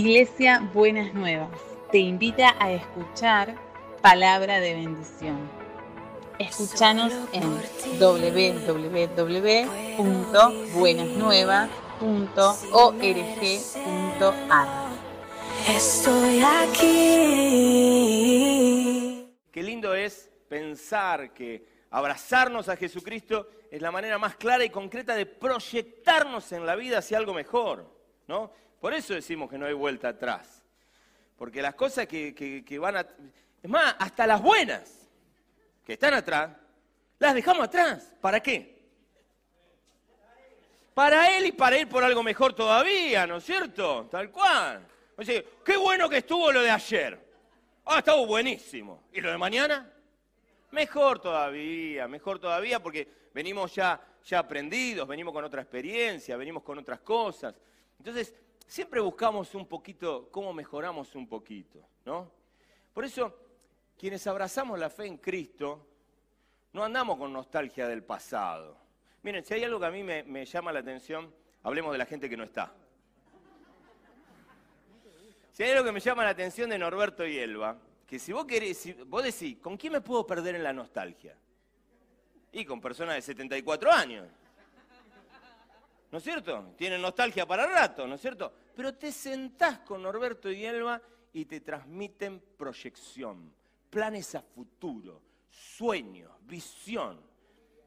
Iglesia Buenas Nuevas te invita a escuchar palabra de bendición. Escúchanos en www.buenasnuevas.org.ar. Estoy aquí. Qué lindo es pensar que abrazarnos a Jesucristo es la manera más clara y concreta de proyectarnos en la vida hacia algo mejor, ¿no? Por eso decimos que no hay vuelta atrás. Porque las cosas que, que van a... Es más, hasta las buenas que están atrás, las dejamos atrás. ¿Para qué? Para Él y para ir por algo mejor todavía, ¿no es cierto? Tal cual. O sea, qué bueno que estuvo lo de ayer. Ah, estuvo buenísimo. ¿Y lo de mañana? Mejor todavía, mejor todavía porque venimos ya, ya aprendidos, venimos con otra experiencia, venimos con otras cosas. Entonces, siempre buscamos un poquito cómo mejoramos un poquito, ¿no? Por eso, quienes abrazamos la fe en Cristo, no andamos con nostalgia del pasado. Miren, si hay algo que a mí me, llama la atención, hablemos de la gente que no está. Si hay algo que me llama la atención de Norberto y Elba, que si vos querés, si vos decís, ¿con quién me puedo perder en la nostalgia? Y con personas de 74 años. ¿No es cierto? Tienen nostalgia para rato, ¿no es cierto? Pero te sentás con Norberto y Elba y te transmiten proyección, planes a futuro, sueños, visión,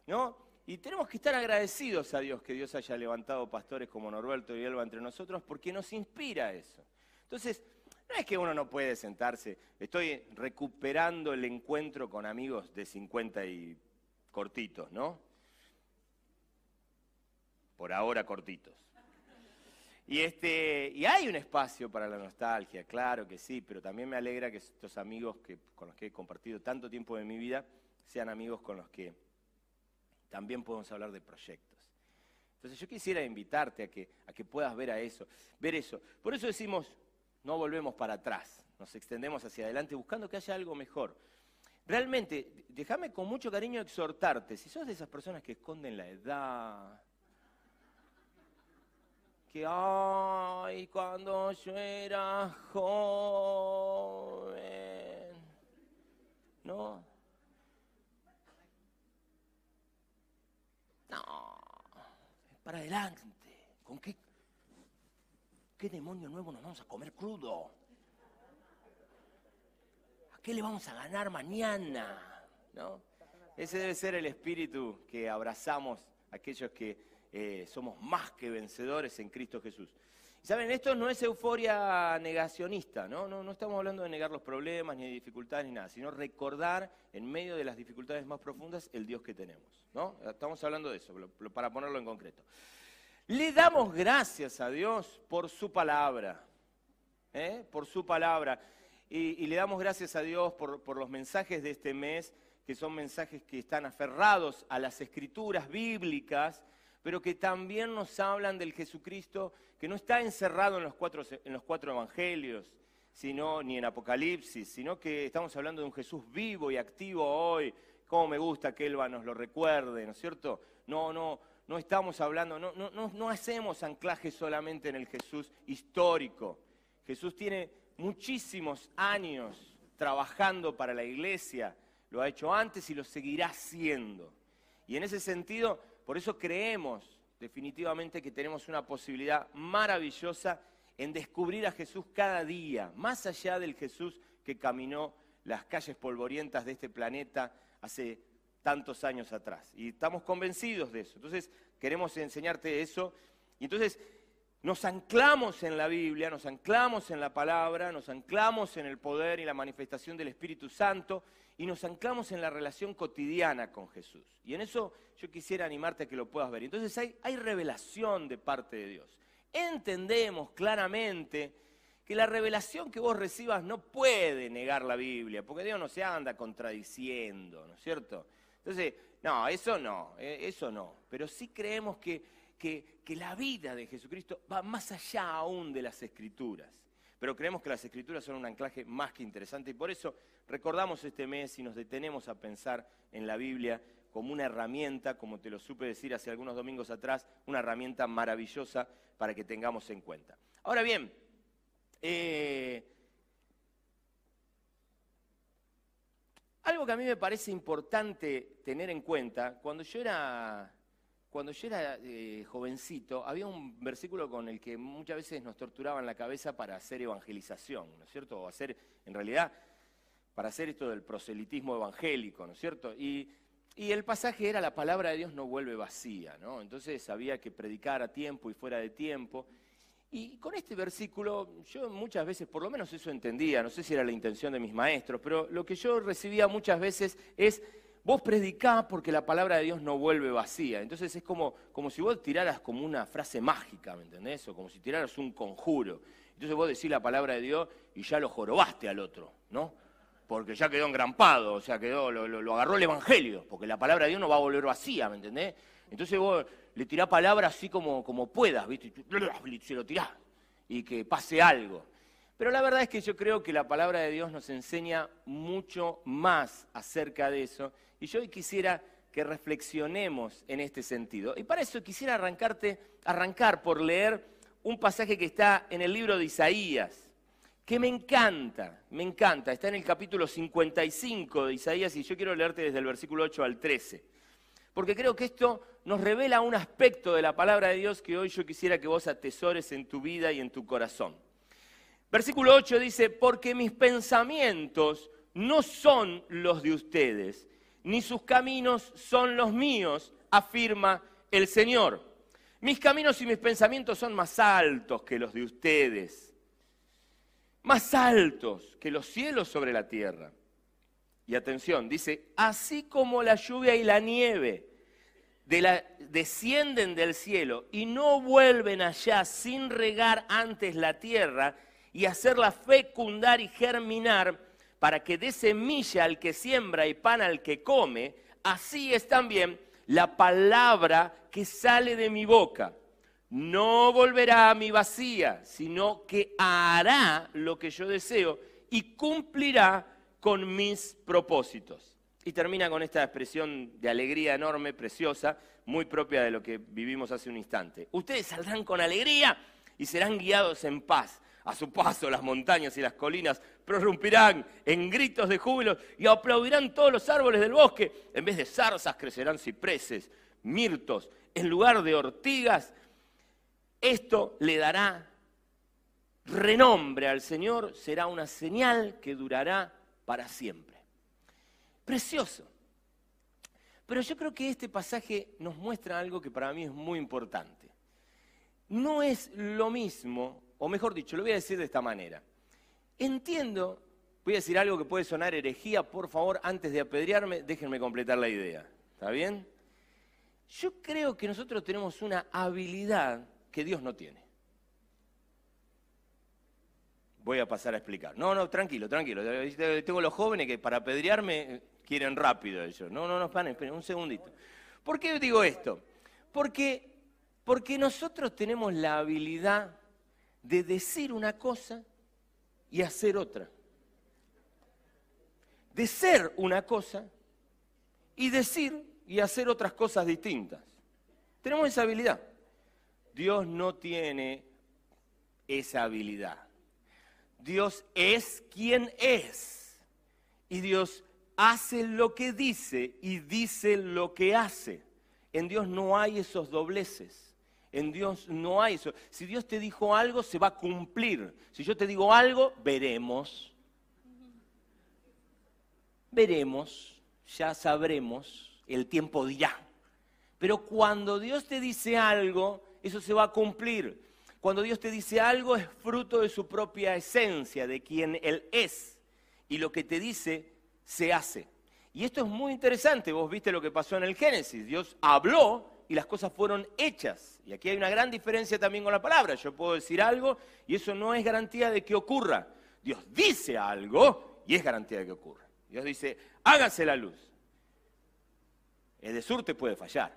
¿no? Y tenemos que estar agradecidos a Dios que Dios haya levantado pastores como Norberto y Elba entre nosotros porque nos inspira eso. Entonces, no es que uno no puede sentarse, estoy recuperando el encuentro con amigos de 50 y cortitos, ¿no? Por ahora cortitos. Y, este, y hay un espacio para la nostalgia, claro que sí, pero también me alegra que estos amigos que, con los que he compartido tanto tiempo de mi vida sean amigos con los que también podemos hablar de proyectos. Entonces yo quisiera invitarte a que, a que puedas ver a eso, ver eso. Por eso decimos, no volvemos para atrás, nos extendemos hacia adelante buscando que haya algo mejor. Realmente, déjame con mucho cariño exhortarte, si sos de esas personas que esconden la edad, que ay, cuando yo era joven, ¿no? No, para adelante, ¿con qué qué demonio nuevo nos vamos a comer crudo? ¿A qué le vamos a ganar mañana? ¿No? Ese debe ser el espíritu que abrazamos aquellos que eh, somos más que vencedores en Cristo Jesús. Saben, esto no es euforia negacionista, ¿no? ¿no? No estamos hablando de negar los problemas, ni de dificultades, ni nada, sino recordar en medio de las dificultades más profundas el Dios que tenemos, ¿no? Estamos hablando de eso, para ponerlo en concreto. Le damos gracias a Dios por su palabra, ¿eh? por su palabra. Y, le damos gracias a Dios por, los mensajes de este mes, que son mensajes que están aferrados a las escrituras bíblicas, pero que también nos hablan del Jesucristo que no está encerrado en los cuatro, en los cuatro evangelios, sino ni en Apocalipsis, sino que estamos hablando de un Jesús vivo y activo hoy. Cómo me gusta que Elba nos lo recuerde, ¿no es cierto? No, no, no estamos hablando, no, no, no, hacemos anclaje solamente en el Jesús histórico. Jesús tiene muchísimos años trabajando para la iglesia, lo ha hecho antes y lo seguirá haciendo. Y en ese sentido, por eso creemos definitivamente que tenemos una posibilidad maravillosa en descubrir a Jesús cada día, más allá del Jesús que caminó las calles polvorientas de este planeta hace tantos años atrás. Y estamos convencidos de eso. Entonces, queremos enseñarte eso. Y entonces, nos anclamos en la Biblia, nos anclamos en la palabra, nos anclamos en el poder y la manifestación del Espíritu Santo y nos anclamos en la relación cotidiana con Jesús. Y en eso yo quisiera animarte a que lo puedas ver. Entonces hay, revelación de parte de Dios. Entendemos claramente que la revelación que vos recibas no puede negar la Biblia, porque Dios no se anda contradiciendo, ¿no es cierto? Entonces, no, eso no, eh, eso no. Pero sí creemos que, que, la vida de Jesucristo va más allá aún de las escrituras. Pero creemos que las escrituras son un anclaje más que interesante y por eso recordamos este mes y nos detenemos a pensar en la Biblia como una herramienta, como te lo supe decir hace algunos domingos atrás, una herramienta maravillosa para que tengamos en cuenta. Ahora bien, Eh, algo que a mí me parece importante tener en cuenta, cuando yo era, cuando yo era eh, jovencito, había un versículo con el que muchas veces nos torturaban la cabeza para hacer evangelización, ¿no es cierto? O hacer, en realidad, para hacer esto del proselitismo evangélico, ¿no es cierto? Y, y el pasaje era la palabra de Dios no vuelve vacía, ¿no? Entonces había que predicar a tiempo y fuera de tiempo. Y con este versículo yo muchas veces, por lo menos eso entendía, no sé si era la intención de mis maestros, pero lo que yo recibía muchas veces es, vos predicá porque la palabra de Dios no vuelve vacía. Entonces es como, como si vos tiraras como una frase mágica, ¿me entendés? O como si tiraras un conjuro. Entonces vos decís la palabra de Dios y ya lo jorobaste al otro, ¿no? Porque ya quedó engrampado, o sea, quedó, lo, agarró el Evangelio, porque la palabra de Dios no va a volver vacía, ¿me entendés? Entonces vos le tirás palabras así como, como puedas, ¿viste? Y se lo tirás y que pase algo. Pero la verdad es que yo creo que la palabra de Dios nos enseña mucho más acerca de eso. Y yo hoy quisiera que reflexionemos en este sentido. Y para eso quisiera arrancarte, arrancar por leer un pasaje que está en el libro de Isaías, que me encanta, me encanta. Está en el capítulo 55 de Isaías y yo quiero leerte desde el versículo 8 al 13 porque creo que esto nos revela un aspecto de la palabra de Dios que hoy yo quisiera que vos atesores en tu vida y en tu corazón. Versículo 8 dice, porque mis pensamientos no son los de ustedes, ni sus caminos son los míos, afirma el Señor. Mis caminos y mis pensamientos son más altos que los de ustedes, más altos que los cielos sobre la tierra. Y atención, dice, así como la lluvia y la nieve de la- descienden del cielo y no vuelven allá sin regar antes la tierra y hacerla fecundar y germinar para que dé semilla al que siembra y pan al que come, así es también la palabra que sale de mi boca. No volverá a mi vacía, sino que hará lo que yo deseo y cumplirá con mis propósitos. Y termina con esta expresión de alegría enorme, preciosa, muy propia de lo que vivimos hace un instante. Ustedes saldrán con alegría y serán guiados en paz. A su paso las montañas y las colinas prorrumpirán en gritos de júbilo y aplaudirán todos los árboles del bosque. En vez de zarzas crecerán cipreses, mirtos, en lugar de ortigas. Esto le dará renombre al Señor, será una señal que durará para siempre. Precioso. Pero yo creo que este pasaje nos muestra algo que para mí es muy importante. No es lo mismo, o mejor dicho, lo voy a decir de esta manera. Entiendo, voy a decir algo que puede sonar herejía, por favor, antes de apedrearme, déjenme completar la idea. ¿Está bien? Yo creo que nosotros tenemos una habilidad que Dios no tiene. Voy a pasar a explicar. No, no, tranquilo, tranquilo. Tengo los jóvenes que para apedrearme quieren rápido ellos. No, no, no, esperen, un segundito. ¿Por qué digo esto? Porque, porque nosotros tenemos la habilidad de decir una cosa y hacer otra. De ser una cosa y decir y hacer otras cosas distintas. Tenemos esa habilidad. Dios no tiene esa habilidad. Dios es quien es. Y Dios hace lo que dice y dice lo que hace. En Dios no hay esos dobleces. En Dios no hay eso. Si Dios te dijo algo, se va a cumplir. Si yo te digo algo, veremos. Veremos, ya sabremos, el tiempo dirá. Pero cuando Dios te dice algo, eso se va a cumplir. Cuando Dios te dice algo es fruto de su propia esencia, de quien Él es. Y lo que te dice se hace. Y esto es muy interesante. Vos viste lo que pasó en el Génesis. Dios habló y las cosas fueron hechas. Y aquí hay una gran diferencia también con la palabra. Yo puedo decir algo y eso no es garantía de que ocurra. Dios dice algo y es garantía de que ocurra. Dios dice, hágase la luz. El de sur te puede fallar.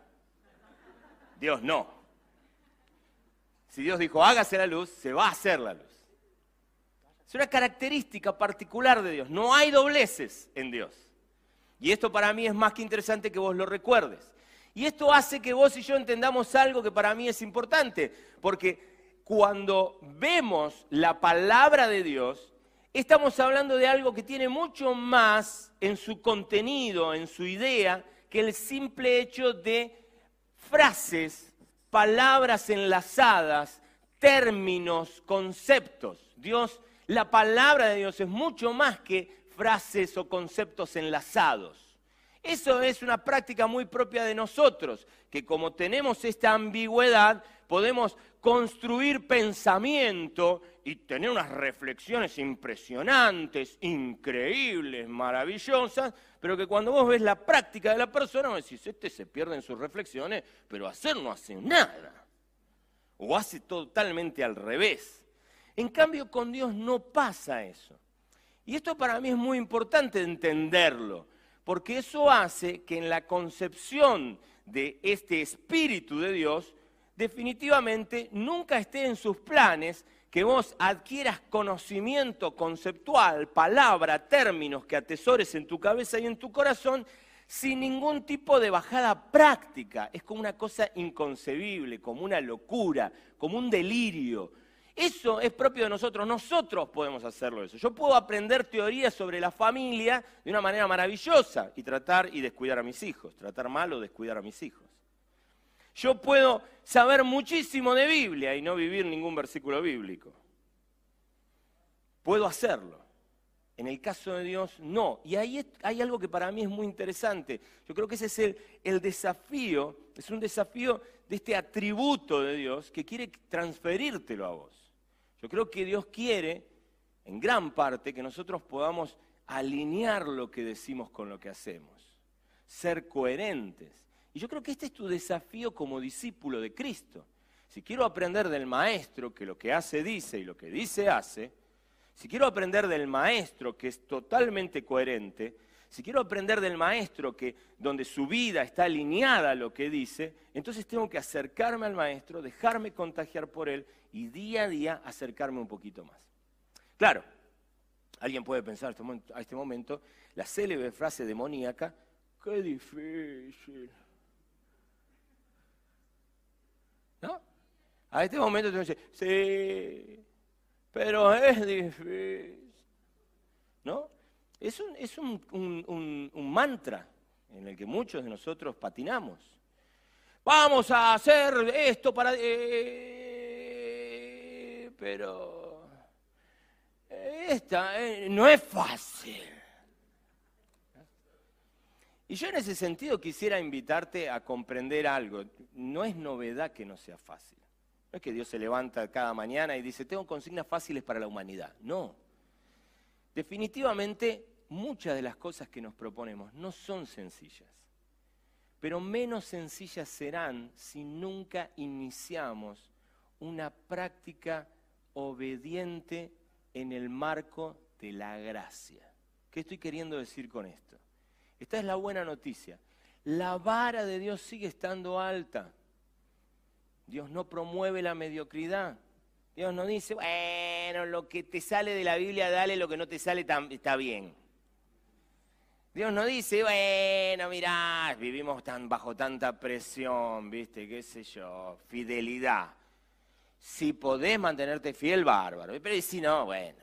Dios no. Si Dios dijo, hágase la luz, se va a hacer la luz. Es una característica particular de Dios. No hay dobleces en Dios. Y esto para mí es más que interesante que vos lo recuerdes. Y esto hace que vos y yo entendamos algo que para mí es importante, porque cuando vemos la palabra de Dios, estamos hablando de algo que tiene mucho más en su contenido, en su idea, que el simple hecho de frases, palabras enlazadas, términos, conceptos. Dios, la palabra de Dios es mucho más que frases o conceptos enlazados. Eso es una práctica muy propia de nosotros, que como tenemos esta ambigüedad, podemos construir pensamiento y tener unas reflexiones impresionantes, increíbles, maravillosas, pero que cuando vos ves la práctica de la persona, vos decís, este se pierde en sus reflexiones, pero hacer no hace nada. O hace totalmente al revés. En cambio, con Dios no pasa eso. Y esto para mí es muy importante entenderlo, porque eso hace que en la concepción de este Espíritu de Dios, definitivamente nunca esté en sus planes que vos adquieras conocimiento conceptual, palabra, términos que atesores en tu cabeza y en tu corazón sin ningún tipo de bajada práctica. Es como una cosa inconcebible, como una locura, como un delirio. Eso es propio de nosotros, nosotros podemos hacerlo eso. Yo puedo aprender teorías sobre la familia de una manera maravillosa y tratar y descuidar a mis hijos, tratar mal o descuidar a mis hijos. Yo puedo saber muchísimo de Biblia y no vivir ningún versículo bíblico. Puedo hacerlo. En el caso de Dios, no. Y ahí hay algo que para mí es muy interesante. Yo creo que ese es el, el desafío, es un desafío de este atributo de Dios que quiere transferírtelo a vos. Yo creo que Dios quiere, en gran parte, que nosotros podamos alinear lo que decimos con lo que hacemos, ser coherentes. Y yo creo que este es tu desafío como discípulo de Cristo. Si quiero aprender del maestro que lo que hace dice y lo que dice hace, si quiero aprender del maestro que es totalmente coherente, si quiero aprender del maestro que donde su vida está alineada a lo que dice, entonces tengo que acercarme al maestro, dejarme contagiar por él y día a día acercarme un poquito más. Claro, alguien puede pensar a este momento la célebre frase demoníaca, qué difícil. ¿No? A este momento te dice, sí, pero es difícil. ¿No? Es, un, es un, mantra en el que muchos de nosotros patinamos. Vamos a hacer esto para... Eh, pero esta eh, no es fácil. Y yo en ese sentido quisiera invitarte a comprender algo. No es novedad que no sea fácil. No es que Dios se levanta cada mañana y dice, tengo consignas fáciles para la humanidad. No. Definitivamente muchas de las cosas que nos proponemos no son sencillas. Pero menos sencillas serán si nunca iniciamos una práctica obediente en el marco de la gracia. ¿Qué estoy queriendo decir con esto? Esta es la buena noticia. La vara de Dios sigue estando alta. Dios no promueve la mediocridad. Dios no dice, bueno, lo que te sale de la Biblia, dale, lo que no te sale está bien. Dios no dice, bueno, mirá, vivimos tan bajo tanta presión, viste, qué sé yo, fidelidad. Si podés mantenerte fiel, bárbaro. Pero si no, bueno,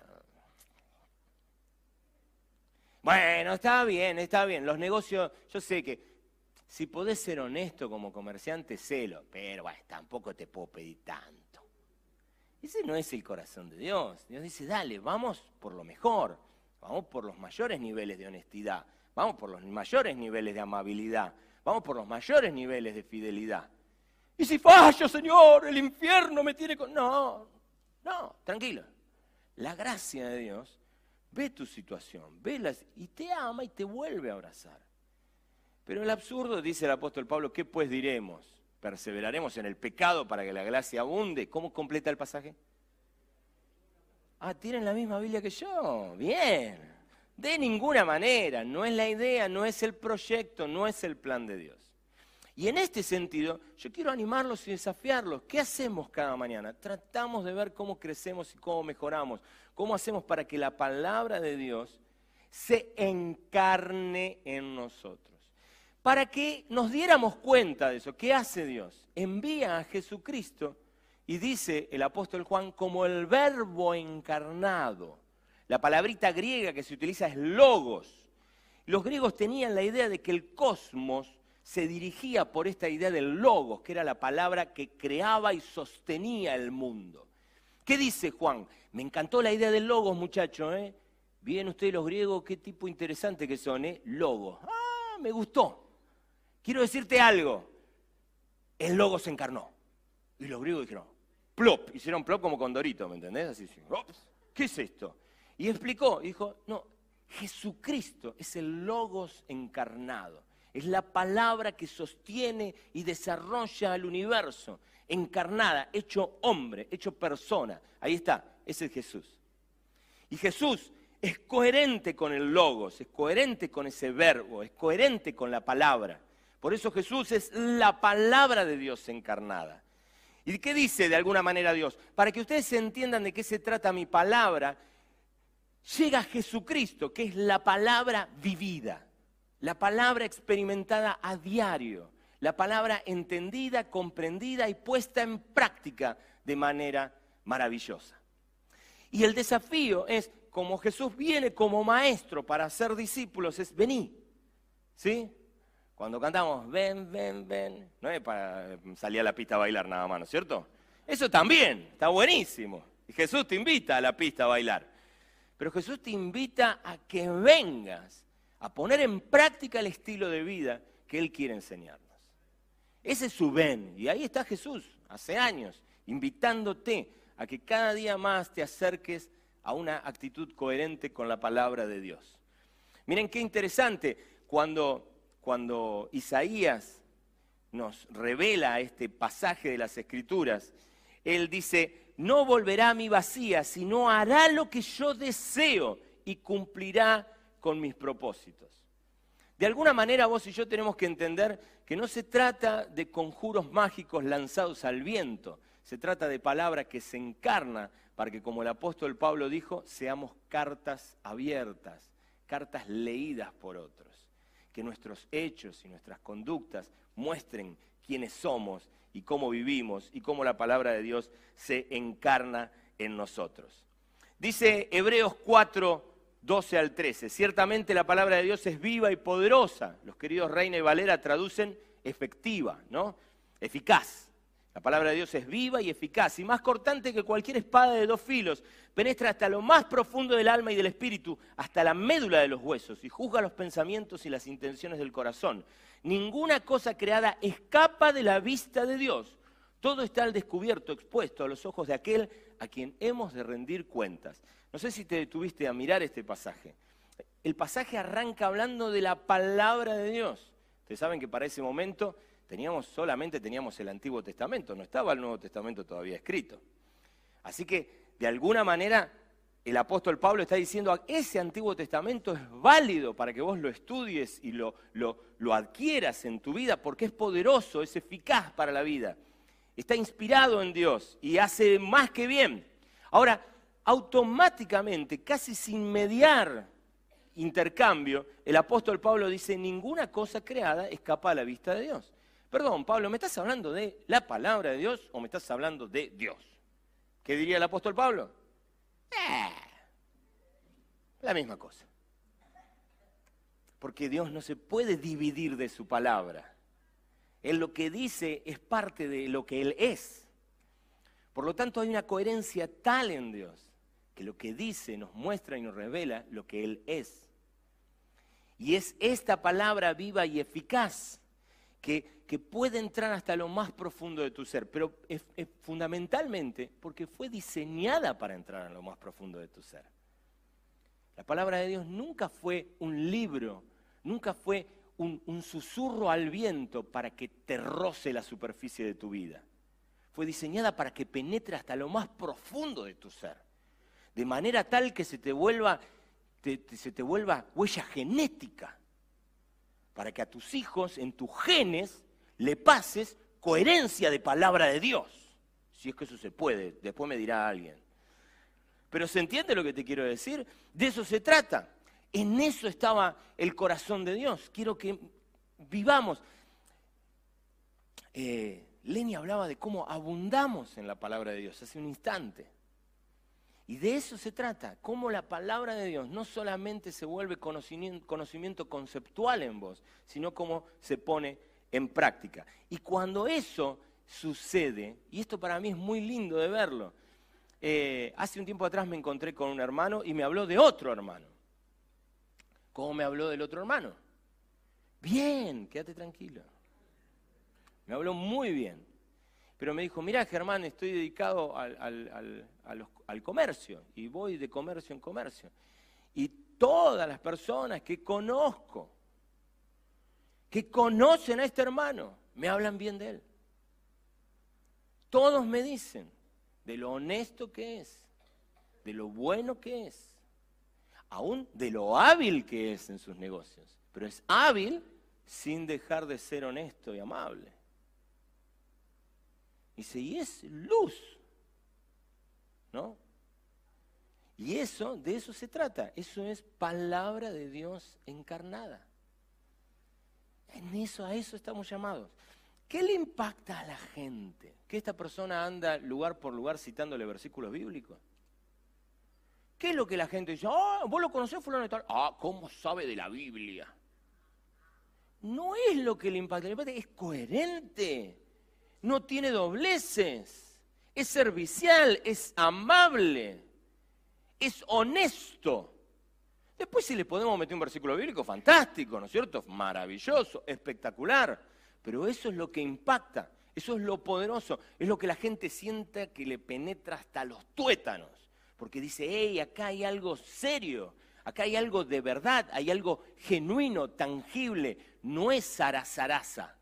bueno, está bien, está bien. Los negocios, yo sé que si podés ser honesto como comerciante, celo, pero tampoco te puedo pedir tanto. Ese no es el corazón de Dios. Dios dice, dale, vamos por lo mejor, vamos por los mayores niveles de honestidad, vamos por los mayores niveles de amabilidad, vamos por los mayores niveles de fidelidad. Y si fallo, Señor, el infierno me tiene con... No, no, tranquilo. La gracia de Dios ve tu situación, velas y te ama y te vuelve a abrazar. Pero el absurdo, dice el apóstol Pablo, ¿qué pues diremos? ¿Perseveraremos en el pecado para que la gracia abunde? ¿Cómo completa el pasaje? Ah, tienen la misma Biblia que yo. Bien. De ninguna manera. No es la idea, no es el proyecto, no es el plan de Dios. Y en este sentido, yo quiero animarlos y desafiarlos. ¿Qué hacemos cada mañana? Tratamos de ver cómo crecemos y cómo mejoramos. ¿Cómo hacemos para que la palabra de Dios se encarne en nosotros? Para que nos diéramos cuenta de eso. ¿Qué hace Dios? Envía a Jesucristo y dice el apóstol Juan como el verbo encarnado. La palabrita griega que se utiliza es logos. Los griegos tenían la idea de que el cosmos se dirigía por esta idea del logos, que era la palabra que creaba y sostenía el mundo. ¿Qué dice Juan? Me encantó la idea del logos, muchachos. ¿eh? Bien ustedes los griegos, qué tipo interesante que son, ¿eh? Logos. Ah, me gustó. Quiero decirte algo. El logo se encarnó. Y los griegos dijeron, plop. Hicieron plop como con Dorito, ¿me entendés? Así, ¿qué es esto? Y explicó, dijo, no, Jesucristo es el logos encarnado. Es la palabra que sostiene y desarrolla el universo, encarnada, hecho hombre, hecho persona. Ahí está, ese es Jesús. Y Jesús es coherente con el logos, es coherente con ese verbo, es coherente con la palabra. Por eso Jesús es la palabra de Dios encarnada. ¿Y qué dice de alguna manera Dios? Para que ustedes entiendan de qué se trata mi palabra, llega Jesucristo, que es la palabra vivida la palabra experimentada a diario, la palabra entendida, comprendida y puesta en práctica de manera maravillosa. Y el desafío es, como Jesús viene como maestro para ser discípulos, es venir. ¿Sí? Cuando cantamos, ven, ven, ven, no es para salir a la pista a bailar nada más, ¿no es cierto? Eso también, está buenísimo. Y Jesús te invita a la pista a bailar. Pero Jesús te invita a que vengas a poner en práctica el estilo de vida que Él quiere enseñarnos. Ese es su ven. Y ahí está Jesús, hace años, invitándote a que cada día más te acerques a una actitud coherente con la palabra de Dios. Miren qué interesante cuando, cuando Isaías nos revela este pasaje de las Escrituras. Él dice, no volverá a mi vacía, sino hará lo que yo deseo y cumplirá con mis propósitos. De alguna manera vos y yo tenemos que entender que no se trata de conjuros mágicos lanzados al viento, se trata de palabra que se encarna para que, como el apóstol Pablo dijo, seamos cartas abiertas, cartas leídas por otros, que nuestros hechos y nuestras conductas muestren quiénes somos y cómo vivimos y cómo la palabra de Dios se encarna en nosotros. Dice Hebreos 4, 12 al 13. Ciertamente la palabra de Dios es viva y poderosa. Los queridos Reina y Valera traducen efectiva, ¿no? Eficaz. La palabra de Dios es viva y eficaz y más cortante que cualquier espada de dos filos. Penetra hasta lo más profundo del alma y del espíritu, hasta la médula de los huesos y juzga los pensamientos y las intenciones del corazón. Ninguna cosa creada escapa de la vista de Dios. Todo está al descubierto, expuesto a los ojos de aquel a quien hemos de rendir cuentas. No sé si te detuviste a mirar este pasaje. El pasaje arranca hablando de la palabra de Dios. Ustedes saben que para ese momento teníamos solamente teníamos el Antiguo Testamento, no estaba el Nuevo Testamento todavía escrito. Así que de alguna manera el apóstol Pablo está diciendo, ese Antiguo Testamento es válido para que vos lo estudies y lo, lo, adquieras en tu vida porque es poderoso, es eficaz para la vida. Está inspirado en Dios y hace más que bien. Ahora, automáticamente, casi sin mediar intercambio, el apóstol Pablo dice, ninguna cosa creada escapa a la vista de Dios. Perdón, Pablo, ¿me estás hablando de la palabra de Dios o me estás hablando de Dios? ¿Qué diría el apóstol Pablo? Eh, la misma cosa. Porque Dios no se puede dividir de su palabra. Él lo que dice es parte de lo que Él es. Por lo tanto, hay una coherencia tal en Dios que lo que dice nos muestra y nos revela lo que Él es. Y es esta palabra viva y eficaz que, puede entrar hasta lo más profundo de tu ser, pero es, fundamentalmente porque fue diseñada para entrar en lo más profundo de tu ser. La palabra de Dios nunca fue un libro, nunca fue un, susurro al viento para que te roce la superficie de tu vida. Fue diseñada para que penetre hasta lo más profundo de tu ser de manera tal que se te vuelva, se te vuelva huella genética, para que a tus hijos, en tus genes, le pases coherencia de palabra de Dios. Si es que eso se puede, después me dirá alguien. Pero ¿se entiende lo que te quiero decir? De eso se trata. En eso estaba el corazón de Dios. Quiero que vivamos. Eh, Lenny hablaba de cómo abundamos en la palabra de Dios hace un instante. Y de eso se trata, cómo la palabra de Dios no solamente se vuelve conocimiento, conceptual en vos, sino cómo se pone en práctica. Y cuando eso sucede, y esto para mí es muy lindo de verlo, eh, hace un tiempo atrás me encontré con un hermano y me habló de otro hermano. ¿Cómo me habló del otro hermano? Bien, quédate tranquilo. Me habló muy bien. Pero me dijo, mira Germán, estoy dedicado al, comercio y voy de comercio en comercio. Y todas las personas que conozco, que conocen a este hermano, me hablan bien de él. Todos me dicen de lo honesto que es, de lo bueno que es, aún de lo hábil que es en sus negocios. Pero es hábil sin dejar de ser honesto y amable. Dice, y es luz. ¿No? Y eso, de eso se trata. Eso es palabra de Dios encarnada. En eso, a eso estamos llamados. ¿Qué le impacta a la gente? Que esta persona anda lugar por lugar citándole versículos bíblicos. ¿Qué es lo que la gente dice? Ah, vos lo conocés, fulano y tal. Ah, ¿cómo sabe de la Biblia? No es lo que le impacta, le impacta es coherente no tiene dobleces, es servicial, es amable, es honesto. Después si le podemos meter un versículo bíblico, fantástico, ¿no es cierto? Maravilloso, espectacular. Pero eso es lo que impacta, eso es lo poderoso, es lo que la gente sienta que le penetra hasta los tuétanos. Porque dice, hey, acá hay algo serio, acá hay algo de verdad, hay algo genuino, tangible, no es zarazaraza,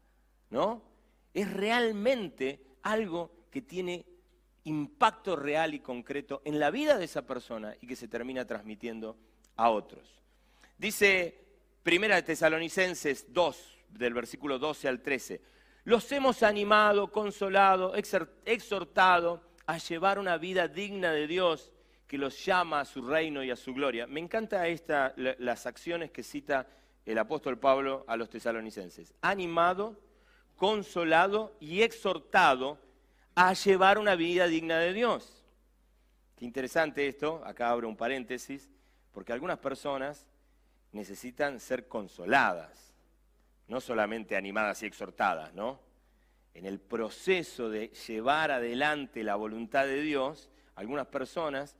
¿no? es realmente algo que tiene impacto real y concreto en la vida de esa persona y que se termina transmitiendo a otros. Dice Primera Tesalonicenses 2, del versículo 12 al 13, los hemos animado, consolado, exhortado a llevar una vida digna de Dios que los llama a su reino y a su gloria. Me encanta esta, las acciones que cita el apóstol Pablo a los tesalonicenses. Animado, consolado y exhortado a llevar una vida digna de Dios. Qué interesante esto, acá abro un paréntesis, porque algunas personas necesitan ser consoladas, no solamente animadas y exhortadas, ¿no? En el proceso de llevar adelante la voluntad de Dios, algunas personas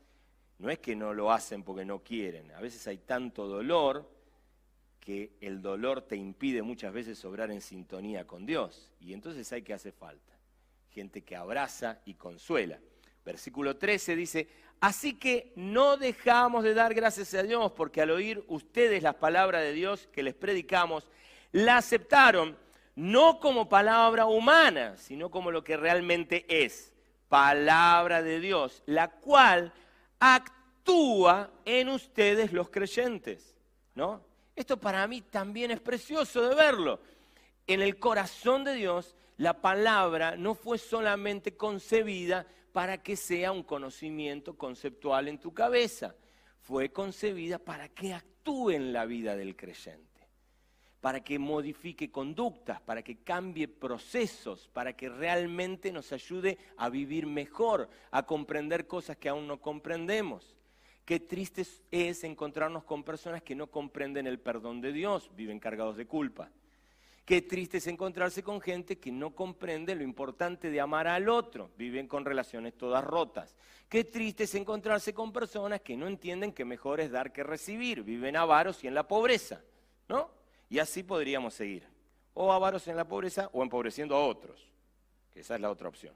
no es que no lo hacen porque no quieren, a veces hay tanto dolor que el dolor te impide muchas veces obrar en sintonía con Dios. Y entonces hay que hacer falta. Gente que abraza y consuela. Versículo 13 dice, así que no dejamos de dar gracias a Dios porque al oír ustedes las palabras de Dios que les predicamos, la aceptaron no como palabra humana, sino como lo que realmente es, palabra de Dios, la cual actúa en ustedes los creyentes, ¿no? Esto para mí también es precioso de verlo. En el corazón de Dios, la palabra no fue solamente concebida para que sea un conocimiento conceptual en tu cabeza, fue concebida para que actúe en la vida del creyente, para que modifique conductas, para que cambie procesos, para que realmente nos ayude a vivir mejor, a comprender cosas que aún no comprendemos. Qué triste es encontrarnos con personas que no comprenden el perdón de Dios, viven cargados de culpa. Qué triste es encontrarse con gente que no comprende lo importante de amar al otro, viven con relaciones todas rotas. Qué triste es encontrarse con personas que no entienden que mejor es dar que recibir, viven avaros y en la pobreza, ¿no? Y así podríamos seguir. O avaros en la pobreza o empobreciendo a otros, que esa es la otra opción.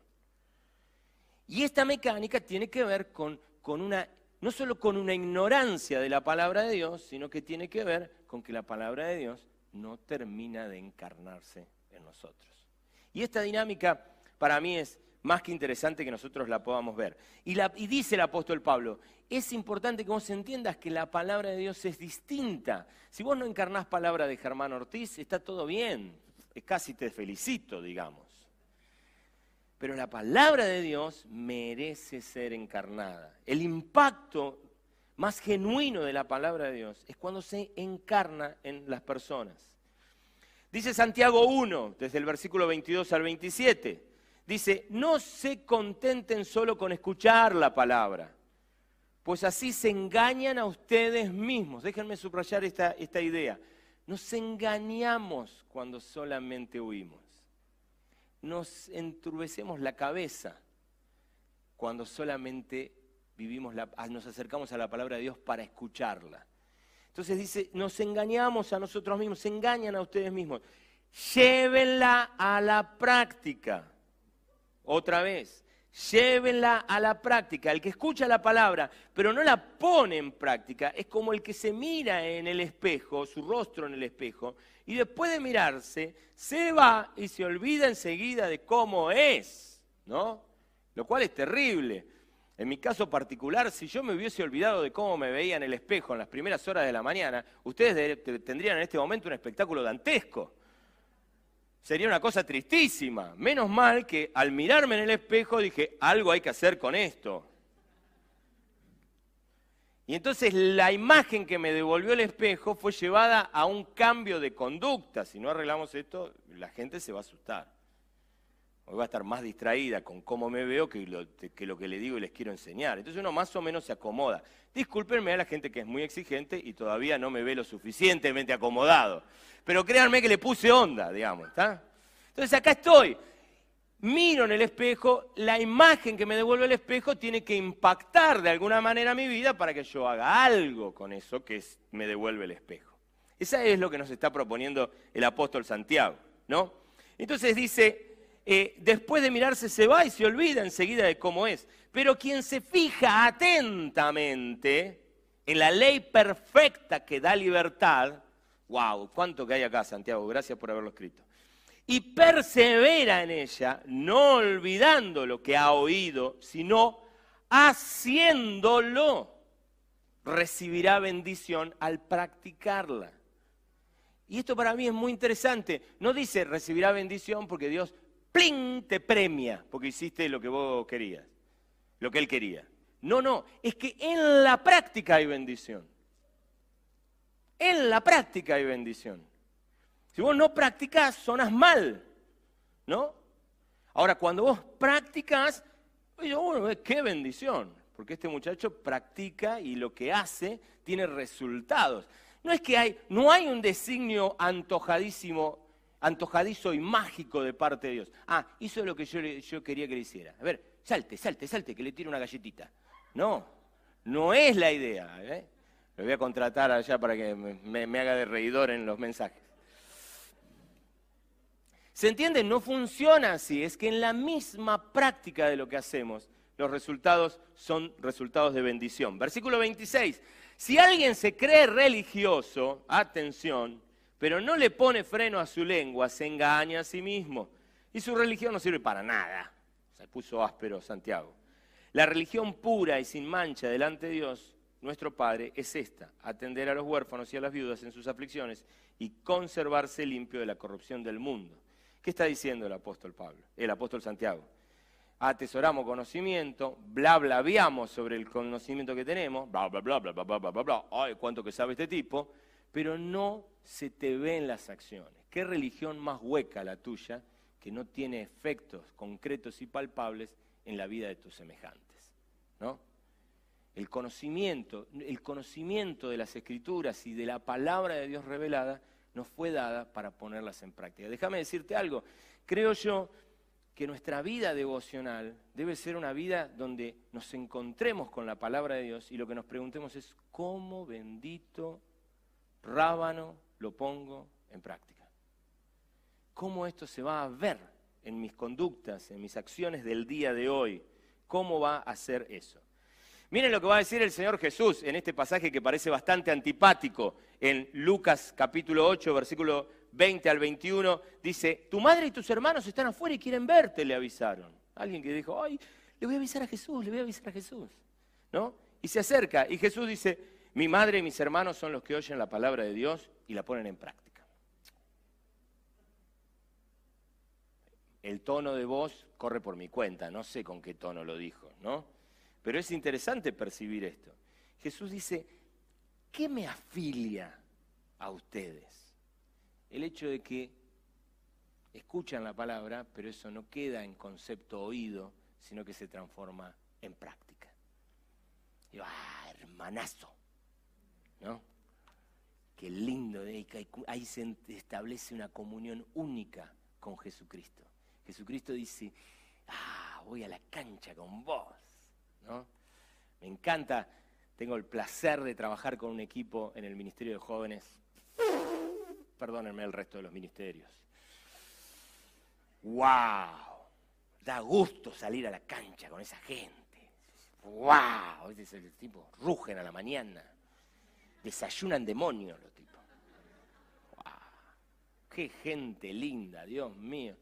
Y esta mecánica tiene que ver con, con una no solo con una ignorancia de la palabra de Dios, sino que tiene que ver con que la palabra de Dios no termina de encarnarse en nosotros. Y esta dinámica para mí es más que interesante que nosotros la podamos ver. Y, dice el apóstol Pablo, es importante que vos entiendas que la palabra de Dios es distinta. Si vos no encarnás palabra de Germán Ortiz, está todo bien, casi te felicito, digamos. Pero la palabra de Dios merece ser encarnada. El impacto más genuino de la palabra de Dios es cuando se encarna en las personas. Dice Santiago 1, desde el versículo 22 al 27, Dice, no se contenten solo con escuchar la palabra, pues así se engañan a ustedes mismos. Déjenme subrayar esta, idea. Nos engañamos cuando solamente huimos. Nos enturbecemos la cabeza cuando solamente vivimos la, nos acercamos a la palabra de Dios para escucharla. Entonces dice, nos engañamos a nosotros mismos, se engañan a ustedes mismos. Llévenla a la práctica. Otra vez, llévenla a la práctica. El que escucha la palabra, pero no la pone en práctica, es como el que se mira en el espejo, su rostro en el espejo, y después de mirarse, se va y se olvida enseguida de cómo es, ¿no? Lo cual es terrible. En mi caso particular, si yo me hubiese olvidado de cómo me veía en el espejo en las primeras horas de la mañana, ustedes tendrían en este momento un espectáculo dantesco sería una cosa tristísima. Menos mal que al mirarme en el espejo dije, algo hay que hacer con esto. Y entonces la imagen que me devolvió el espejo fue llevada a un cambio de conducta. Si no arreglamos esto, la gente se va a asustar. Hoy va a estar más distraída con cómo me veo que lo, que lo que le digo y les quiero enseñar. Entonces uno más o menos se acomoda. Discúlpenme a la gente que es muy exigente y todavía no me ve lo suficientemente acomodado. Pero créanme que le puse onda, digamos. ¿está? Entonces acá estoy. Miro en el espejo, la imagen que me devuelve el espejo tiene que impactar de alguna manera mi vida para que yo haga algo con eso que me devuelve el espejo. Esa es lo que nos está proponiendo el apóstol Santiago, ¿no? Entonces dice, eh, después de mirarse se va y se olvida enseguida de cómo es. Pero quien se fija atentamente en la ley perfecta que da libertad, wow, cuánto que hay acá, Santiago, gracias por haberlo escrito. Y persevera en ella, no olvidando lo que ha oído, sino haciéndolo, recibirá bendición al practicarla. Y esto para mí es muy interesante. No dice recibirá bendición porque Dios ¡pling! te premia porque hiciste lo que vos querías, lo que él quería. No, no, es que en la práctica hay bendición. En la práctica hay bendición. Si vos no practicás, sonas mal, ¿no? Ahora, cuando vos practicás, bueno, qué bendición, porque este muchacho practica y lo que hace tiene resultados. No es que hay, no hay un designio antojadísimo antojadizo y mágico de parte de Dios. Ah, hizo lo que yo, yo quería que le hiciera. A ver, salte, salte, salte, que le tire una galletita. No, no es la idea. ¿eh? Lo voy a contratar allá para que me, me haga de reidor en los mensajes. ¿Se entiende? No funciona así. Es que en la misma práctica de lo que hacemos, los resultados son resultados de bendición. Versículo 26. Si alguien se cree religioso, atención, pero no le pone freno a su lengua, se engaña a sí mismo. Y su religión no sirve para nada. Se puso áspero Santiago. La religión pura y sin mancha delante de Dios, nuestro Padre, es esta, atender a los huérfanos y a las viudas en sus aflicciones y conservarse limpio de la corrupción del mundo. ¿Qué está diciendo el apóstol Pablo? El apóstol Santiago. Atesoramos conocimiento, bla bla viamos sobre el conocimiento que tenemos, bla bla bla bla bla bla bla bla, ay, cuánto que sabe este tipo, pero no se te ve en las acciones. ¿Qué religión más hueca la tuya que no tiene efectos concretos y palpables en la vida de tus semejantes? ¿No? El conocimiento, el conocimiento de las escrituras y de la palabra de Dios revelada nos fue dada para ponerlas en práctica. Déjame decirte algo, creo yo que nuestra vida devocional debe ser una vida donde nos encontremos con la palabra de Dios y lo que nos preguntemos es, ¿cómo bendito rábano lo pongo en práctica. ¿Cómo esto se va a ver en mis conductas, en mis acciones del día de hoy? ¿Cómo va a ser eso? Miren lo que va a decir el Señor Jesús en este pasaje que parece bastante antipático en Lucas capítulo 8, versículo 20 al 21. Dice, tu madre y tus hermanos están afuera y quieren verte, le avisaron. Alguien que dijo, ay, le voy a avisar a Jesús, le voy a avisar a Jesús. ¿No? Y se acerca y Jesús dice, mi madre y mis hermanos son los que oyen la palabra de Dios y la ponen en práctica. El tono de voz corre por mi cuenta, no sé con qué tono lo dijo, ¿no? Pero es interesante percibir esto. Jesús dice, ¿qué me afilia a ustedes? El hecho de que escuchan la palabra, pero eso no queda en concepto oído, sino que se transforma en práctica. Y ah, hermanazo, ¿no? Qué lindo, ¿eh? ahí se establece una comunión única con Jesucristo. Jesucristo dice, ah, voy a la cancha con vos, ¿no? Me encanta, tengo el placer de trabajar con un equipo en el Ministerio de Jóvenes. Perdónenme el resto de los ministerios. ¡Wow! Da gusto salir a la cancha con esa gente. ¡Wow! Ese es el tipo, rugen a la mañana. Desayunan demonios los tipos. ¡Wow! ¡Qué gente linda, Dios mío!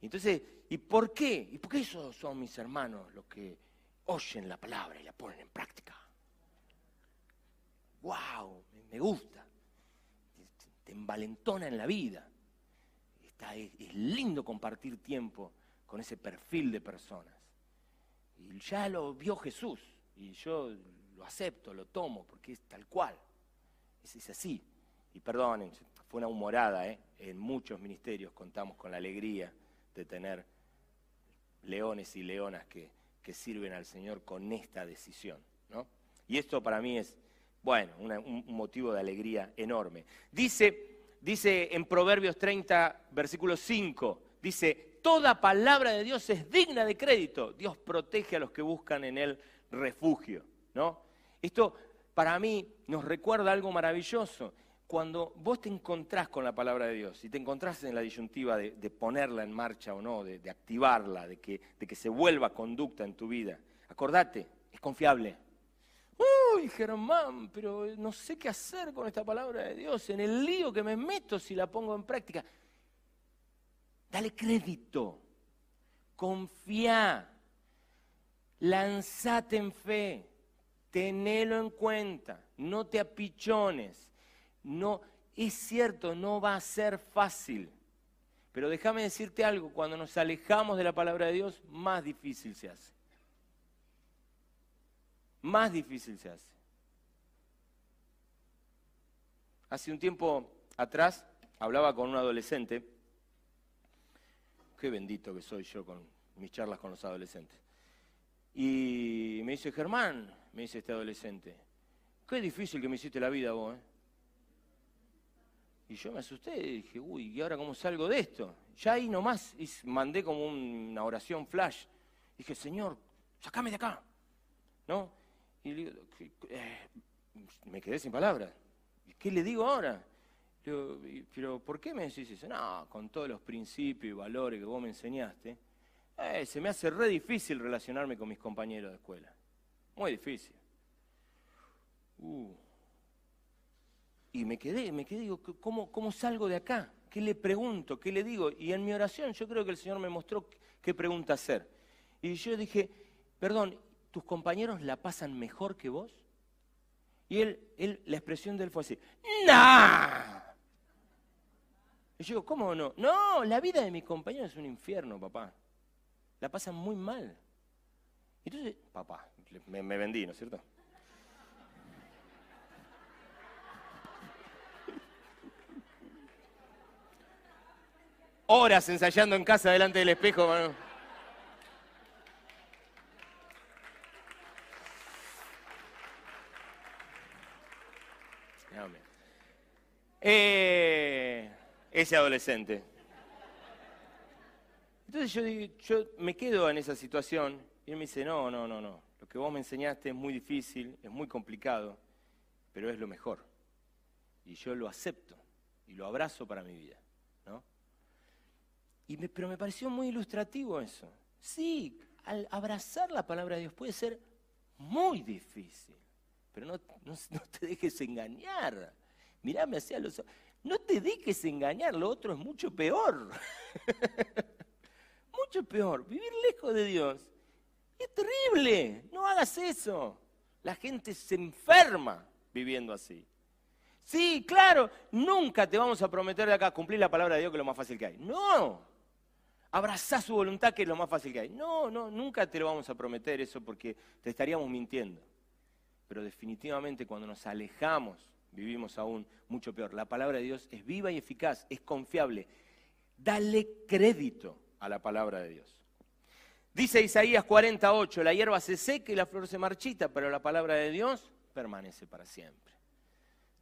Entonces, ¿y por qué? ¿Y por qué esos son mis hermanos los que oyen la palabra y la ponen en práctica? ¡Wow! Me gusta. Te envalentona en la vida. Está, es, lindo compartir tiempo con ese perfil de personas. Y ya lo vio Jesús. Y yo lo acepto, lo tomo, porque es tal cual. Es, así. Y perdonen, fue una humorada, ¿eh? En muchos ministerios contamos con la alegría de tener leones y leonas que, sirven al Señor con esta decisión. ¿no? Y esto para mí es, bueno, un motivo de alegría enorme. Dice, dice en Proverbios 30, versículo 5, dice, toda palabra de Dios es digna de crédito. Dios protege a los que buscan en él refugio. ¿no? Esto para mí nos recuerda algo maravilloso cuando vos te encontrás con la palabra de Dios y te encontrás en la disyuntiva de, ponerla en marcha o no, de, activarla, de que, de que se vuelva conducta en tu vida, acordate, es confiable. Uy, Germán, pero no sé qué hacer con esta palabra de Dios, en el lío que me meto si la pongo en práctica. Dale crédito, confía, lanzate en fe, tenelo en cuenta, no te apichones no, es cierto, no va a ser fácil. Pero déjame decirte algo, cuando nos alejamos de la palabra de Dios, más difícil se hace. Más difícil se hace. Hace un tiempo atrás hablaba con un adolescente. Qué bendito que soy yo con mis charlas con los adolescentes. Y me dice, Germán, me dice este adolescente, qué difícil que me hiciste la vida vos, ¿eh? Y yo me asusté y dije, uy, ¿y ahora cómo salgo de esto? Ya ahí nomás mandé como una oración flash. Dije, Señor, sacame de acá. ¿No? Y le digo, eh, me quedé sin palabras. ¿Qué le digo ahora? pero ¿por qué me decís eso? No, con todos los principios y valores que vos me enseñaste, eh, se me hace re difícil relacionarme con mis compañeros de escuela. Muy difícil. Uh, y me quedé, me quedé, digo, ¿cómo, ¿cómo salgo de acá? ¿Qué le pregunto? ¿Qué le digo? Y en mi oración yo creo que el Señor me mostró qué pregunta hacer. Y yo dije, perdón, ¿tus compañeros la pasan mejor que vos? Y él, él la expresión de él fue así, ¡Nah! Y yo digo, ¿cómo no? No, la vida de mis compañeros es un infierno, papá. La pasan muy mal. Entonces, papá, me, me vendí, ¿no es cierto? horas ensayando en casa delante del espejo. Eh, ese adolescente. Entonces yo, yo me quedo en esa situación y él me dice, no, no, no, no. Lo que vos me enseñaste es muy difícil, es muy complicado, pero es lo mejor. Y yo lo acepto y lo abrazo para mi vida pero me pareció muy ilustrativo eso. Sí, al abrazar la palabra de Dios puede ser muy difícil, pero no, te dejes engañar. Mirame hacia los ojos. No te dejes engañar, lo otro es mucho peor. mucho peor. Vivir lejos de Dios es terrible. No hagas eso. La gente se enferma viviendo así. Sí, claro, nunca te vamos a prometer de acá cumplir la palabra de Dios que es lo más fácil que hay. No, abrazá su voluntad, que es lo más fácil que hay. No, no, nunca te lo vamos a prometer eso porque te estaríamos mintiendo. Pero definitivamente cuando nos alejamos, vivimos aún mucho peor. La palabra de Dios es viva y eficaz, es confiable. Dale crédito a la palabra de Dios. Dice Isaías 48, la hierba se seca y la flor se marchita, pero la palabra de Dios permanece para siempre.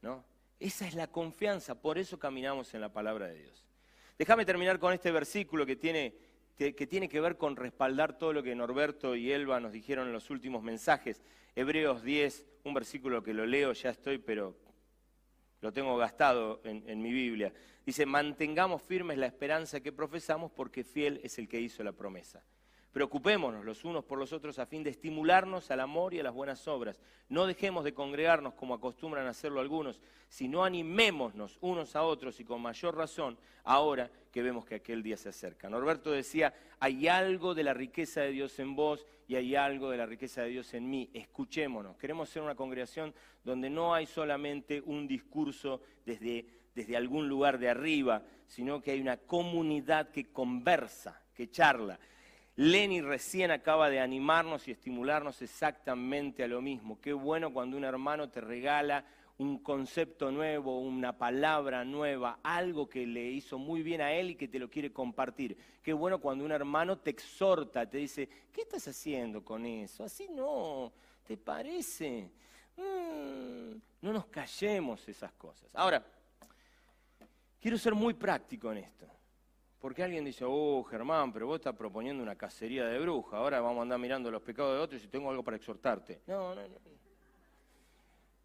¿No? Esa es la confianza, por eso caminamos en la palabra de Dios. Déjame terminar con este versículo que tiene, que, tiene que ver con respaldar todo lo que Norberto y Elba nos dijeron en los últimos mensajes. Hebreos 10, un versículo que lo leo, ya estoy, pero lo tengo gastado en, en, mi Biblia. Dice, mantengamos firmes la esperanza que profesamos porque fiel es el que hizo la promesa. Preocupémonos los unos por los otros a fin de estimularnos al amor y a las buenas obras. No dejemos de congregarnos como acostumbran hacerlo algunos, sino animémonos unos a otros y con mayor razón ahora que vemos que aquel día se acerca. Norberto decía, hay algo de la riqueza de Dios en vos y hay algo de la riqueza de Dios en mí. Escuchémonos. Queremos ser una congregación donde no hay solamente un discurso desde, desde algún lugar de arriba, sino que hay una comunidad que conversa, que charla Lenny recién acaba de animarnos y estimularnos exactamente a lo mismo. Qué bueno cuando un hermano te regala un concepto nuevo, una palabra nueva, algo que le hizo muy bien a él y que te lo quiere compartir. Qué bueno cuando un hermano te exhorta, te dice, ¿qué estás haciendo con eso? Así no, ¿te parece? Mm, no nos callemos esas cosas. Ahora, quiero ser muy práctico en esto. Porque alguien dice, oh Germán, pero vos estás proponiendo una cacería de bruja, ahora vamos a andar mirando los pecados de otros y tengo algo para exhortarte. No, no, no.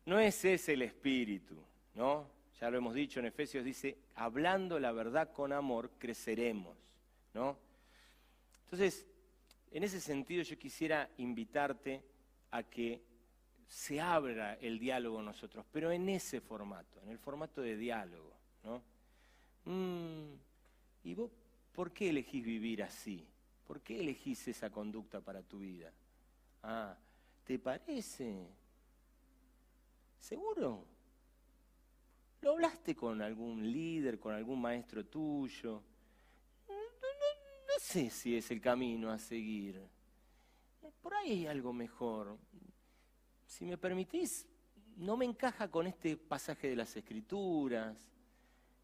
No es ese el espíritu, ¿no? Ya lo hemos dicho en Efesios, dice, hablando la verdad con amor, creceremos, ¿no? Entonces, en ese sentido yo quisiera invitarte a que se abra el diálogo nosotros, pero en ese formato, en el formato de diálogo, ¿no? Mm, ¿Y vos por qué elegís vivir así? ¿Por qué elegís esa conducta para tu vida? Ah, ¿te parece? ¿Seguro? ¿Lo hablaste con algún líder, con algún maestro tuyo? No, no, sé si es el camino a seguir. Por ahí hay algo mejor. Si me permitís, no me encaja con este pasaje de las escrituras.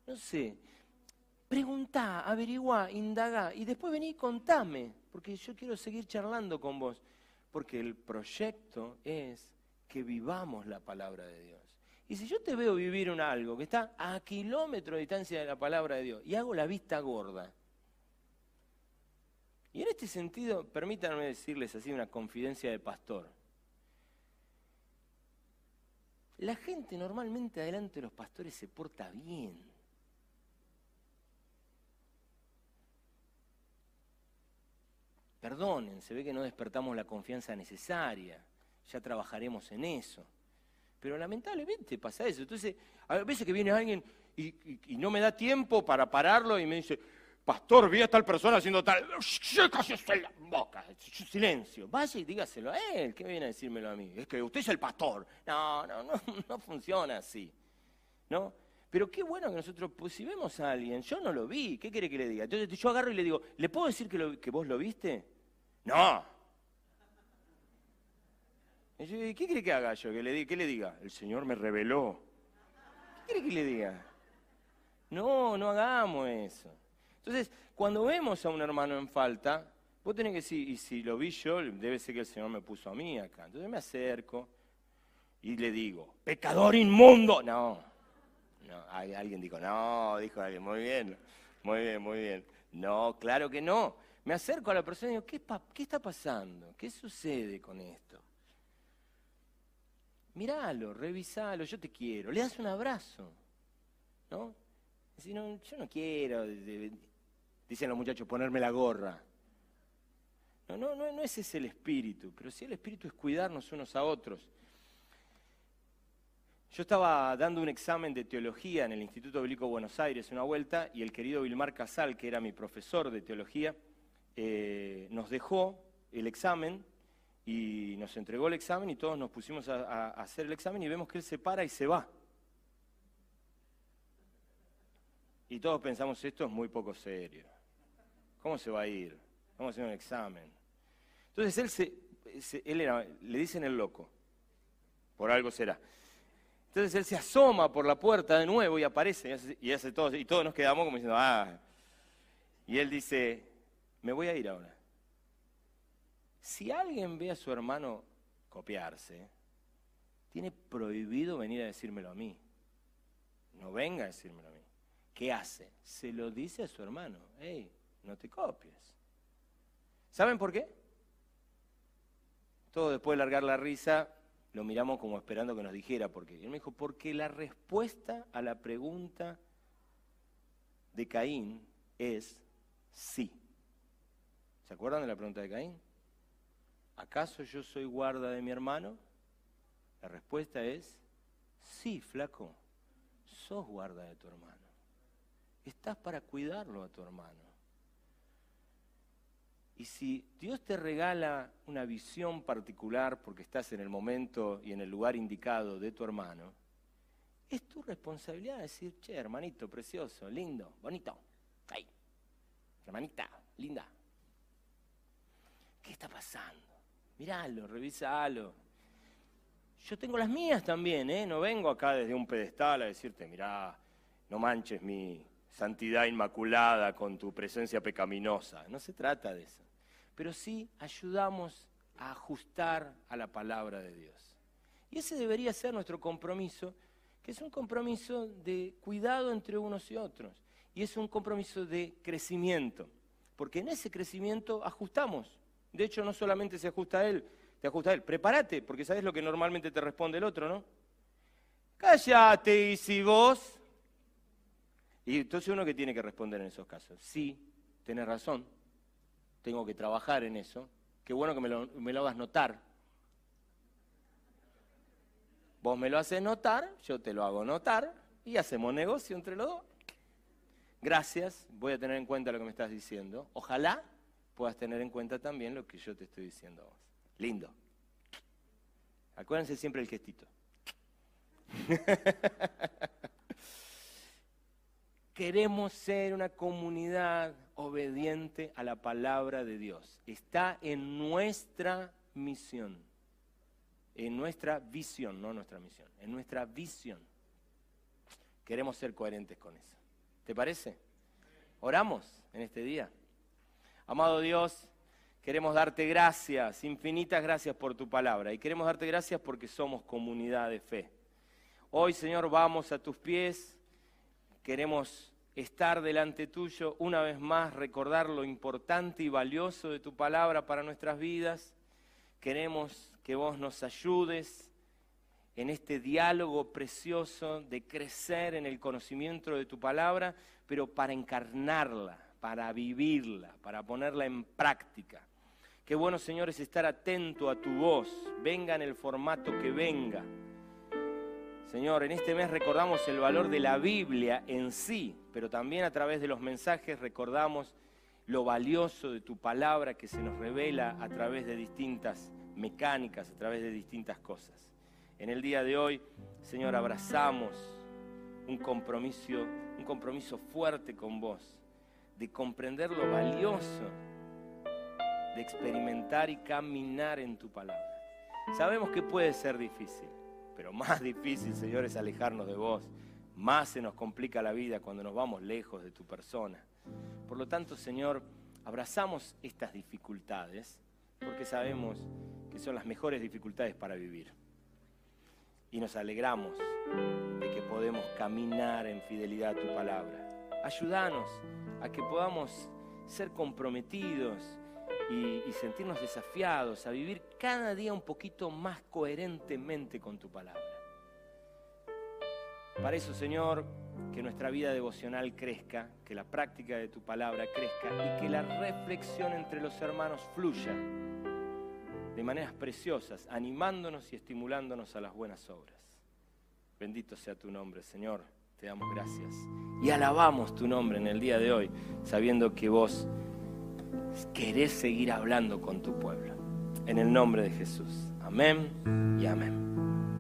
No sé. Preguntá, averiguá, indagá y después vení y contame, porque yo quiero seguir charlando con vos, porque el proyecto es que vivamos la palabra de Dios. Y si yo te veo vivir un algo que está a kilómetros de distancia de la palabra de Dios y hago la vista gorda, y en este sentido, permítanme decirles así una confidencia de pastor. La gente normalmente adelante de los pastores se porta bien. Perdonen, se ve que no despertamos la confianza necesaria, ya trabajaremos en eso. Pero lamentablemente pasa eso. Entonces, a veces que viene alguien y, no me da tiempo para pararlo y me dice, pastor, vi a tal persona haciendo tal, en la boca, silencio. Vaya y dígaselo a él, ¿qué viene a decírmelo a mí? Es que usted es el pastor. No, no, no, no funciona así. ¿No? Pero qué bueno que nosotros, pues, si vemos a alguien, yo no lo vi, ¿qué quiere que le diga? Entonces yo agarro y le digo, ¿le puedo decir que, que vos lo viste? No. ¿Qué quiere que haga yo? ¿Que le, ¿Qué le diga? El Señor me reveló. ¿Qué quiere que le diga? No, no hagamos eso. Entonces, cuando vemos a un hermano en falta, vos tenés que decir, y si lo vi yo, debe ser que el Señor me puso a mí acá. Entonces me acerco y le digo, pecador inmundo. No, no, alguien dijo, no, dijo alguien, muy bien, muy bien, muy bien. No, claro que no. Me acerco a la persona y digo, ¿qué, está pasando? ¿Qué sucede con esto? Míralo, revisalo, yo te quiero. Le das un abrazo, ¿no? Si no, yo no quiero, dicen los muchachos, ponerme la gorra. No, no, no, no ese es el espíritu, pero sí el espíritu es cuidarnos unos a otros. Yo estaba dando un examen de teología en el Instituto Bíblico Buenos Aires una vuelta y el querido Vilmar Casal, que era mi profesor de teología, eh, nos dejó el examen y nos entregó el examen y todos nos pusimos a, hacer el examen y vemos que él se para y se va. Y todos pensamos, esto es muy poco serio. ¿Cómo se va a ir? Vamos a hacer un examen. Entonces él, se, él era, le dicen el loco, por algo será. Entonces él se asoma por la puerta de nuevo y aparece y, hace, todo, y todos nos quedamos como diciendo, ah, Y él dice, me voy a ir ahora. Si alguien ve a su hermano copiarse, tiene prohibido venir a decírmelo a mí. No venga a decírmelo a mí. ¿Qué hace? Se lo dice a su hermano. Hey, no te copies. ¿Saben por qué? Todo después de largar la risa, lo miramos como esperando que nos dijera por qué. Y él me dijo, porque la respuesta a la pregunta de Caín es sí. ¿Se acuerdan de la pregunta de Caín? ¿Acaso yo soy guarda de mi hermano? La respuesta es sí, flaco, sos guarda de tu hermano. Estás para cuidarlo a tu hermano. Y si Dios te regala una visión particular porque estás en el momento y en el lugar indicado de tu hermano, es tu responsabilidad decir, che, hermanito, precioso, lindo, bonito, ahí, hermanita, linda. ¿Qué está pasando? Míralo, revísalo. Yo tengo las mías también, ¿eh? No vengo acá desde un pedestal a decirte, mirá, no manches mi santidad inmaculada con tu presencia pecaminosa. No se trata de eso. Pero sí ayudamos a ajustar a la palabra de Dios. Y ese debería ser nuestro compromiso, que es un compromiso de cuidado entre unos y otros. Y es un compromiso de crecimiento. Porque en ese crecimiento ajustamos. De hecho, no solamente se ajusta a él, te ajusta a él. Prepárate, porque sabes lo que normalmente te responde el otro, ¿no? Cállate, y si vos. Y entonces uno que tiene que responder en esos casos. Sí, tenés razón, tengo que trabajar en eso. Qué bueno que me lo, hagas notar. Vos me lo haces notar, yo te lo hago notar y hacemos negocio entre los dos. Gracias, voy a tener en cuenta lo que me estás diciendo. Ojalá puedas tener en cuenta también lo que yo te estoy diciendo a vos. Lindo. Acuérdense siempre el gestito. Queremos ser una comunidad obediente a la palabra de Dios. Está en nuestra misión, en nuestra visión, no nuestra misión, en nuestra visión. Queremos ser coherentes con eso. ¿Te parece? Oramos en este día. Amado Dios, queremos darte gracias, infinitas gracias por tu palabra y queremos darte gracias porque somos comunidad de fe. Hoy, Señor, vamos a tus pies, queremos estar delante tuyo una vez más, recordar lo importante y valioso de tu palabra para nuestras vidas. Queremos que vos nos ayudes en este diálogo precioso de crecer en el conocimiento de tu palabra, pero para encarnarla, para vivirla, para ponerla en práctica. Qué bueno, Señor, es estar atento a tu voz, venga en el formato que venga. Señor, en este mes recordamos el valor de la Biblia en sí, pero también a través de los mensajes recordamos lo valioso de tu palabra que se nos revela a través de distintas mecánicas, a través de distintas cosas. En el día de hoy, Señor, abrazamos un compromiso, un compromiso fuerte con vos de comprender lo valioso de experimentar y caminar en tu palabra. Sabemos que puede ser difícil, pero más difícil, Señor, es alejarnos de vos. Más se nos complica la vida cuando nos vamos lejos de tu persona. Por lo tanto, Señor, abrazamos estas dificultades porque sabemos que son las mejores dificultades para vivir. Y nos alegramos de que podemos caminar en fidelidad a tu palabra. Ayúdanos a que podamos ser comprometidos y, sentirnos desafiados a vivir cada día un poquito más coherentemente con tu palabra. Para eso, Señor, que nuestra vida devocional crezca, que la práctica de tu palabra crezca y que la reflexión entre los hermanos fluya de maneras preciosas, animándonos y estimulándonos a las buenas obras. Bendito sea tu nombre, Señor te damos gracias y alabamos tu nombre en el día de hoy, sabiendo que vos querés seguir hablando con tu pueblo. En el nombre de Jesús. Amén y amén.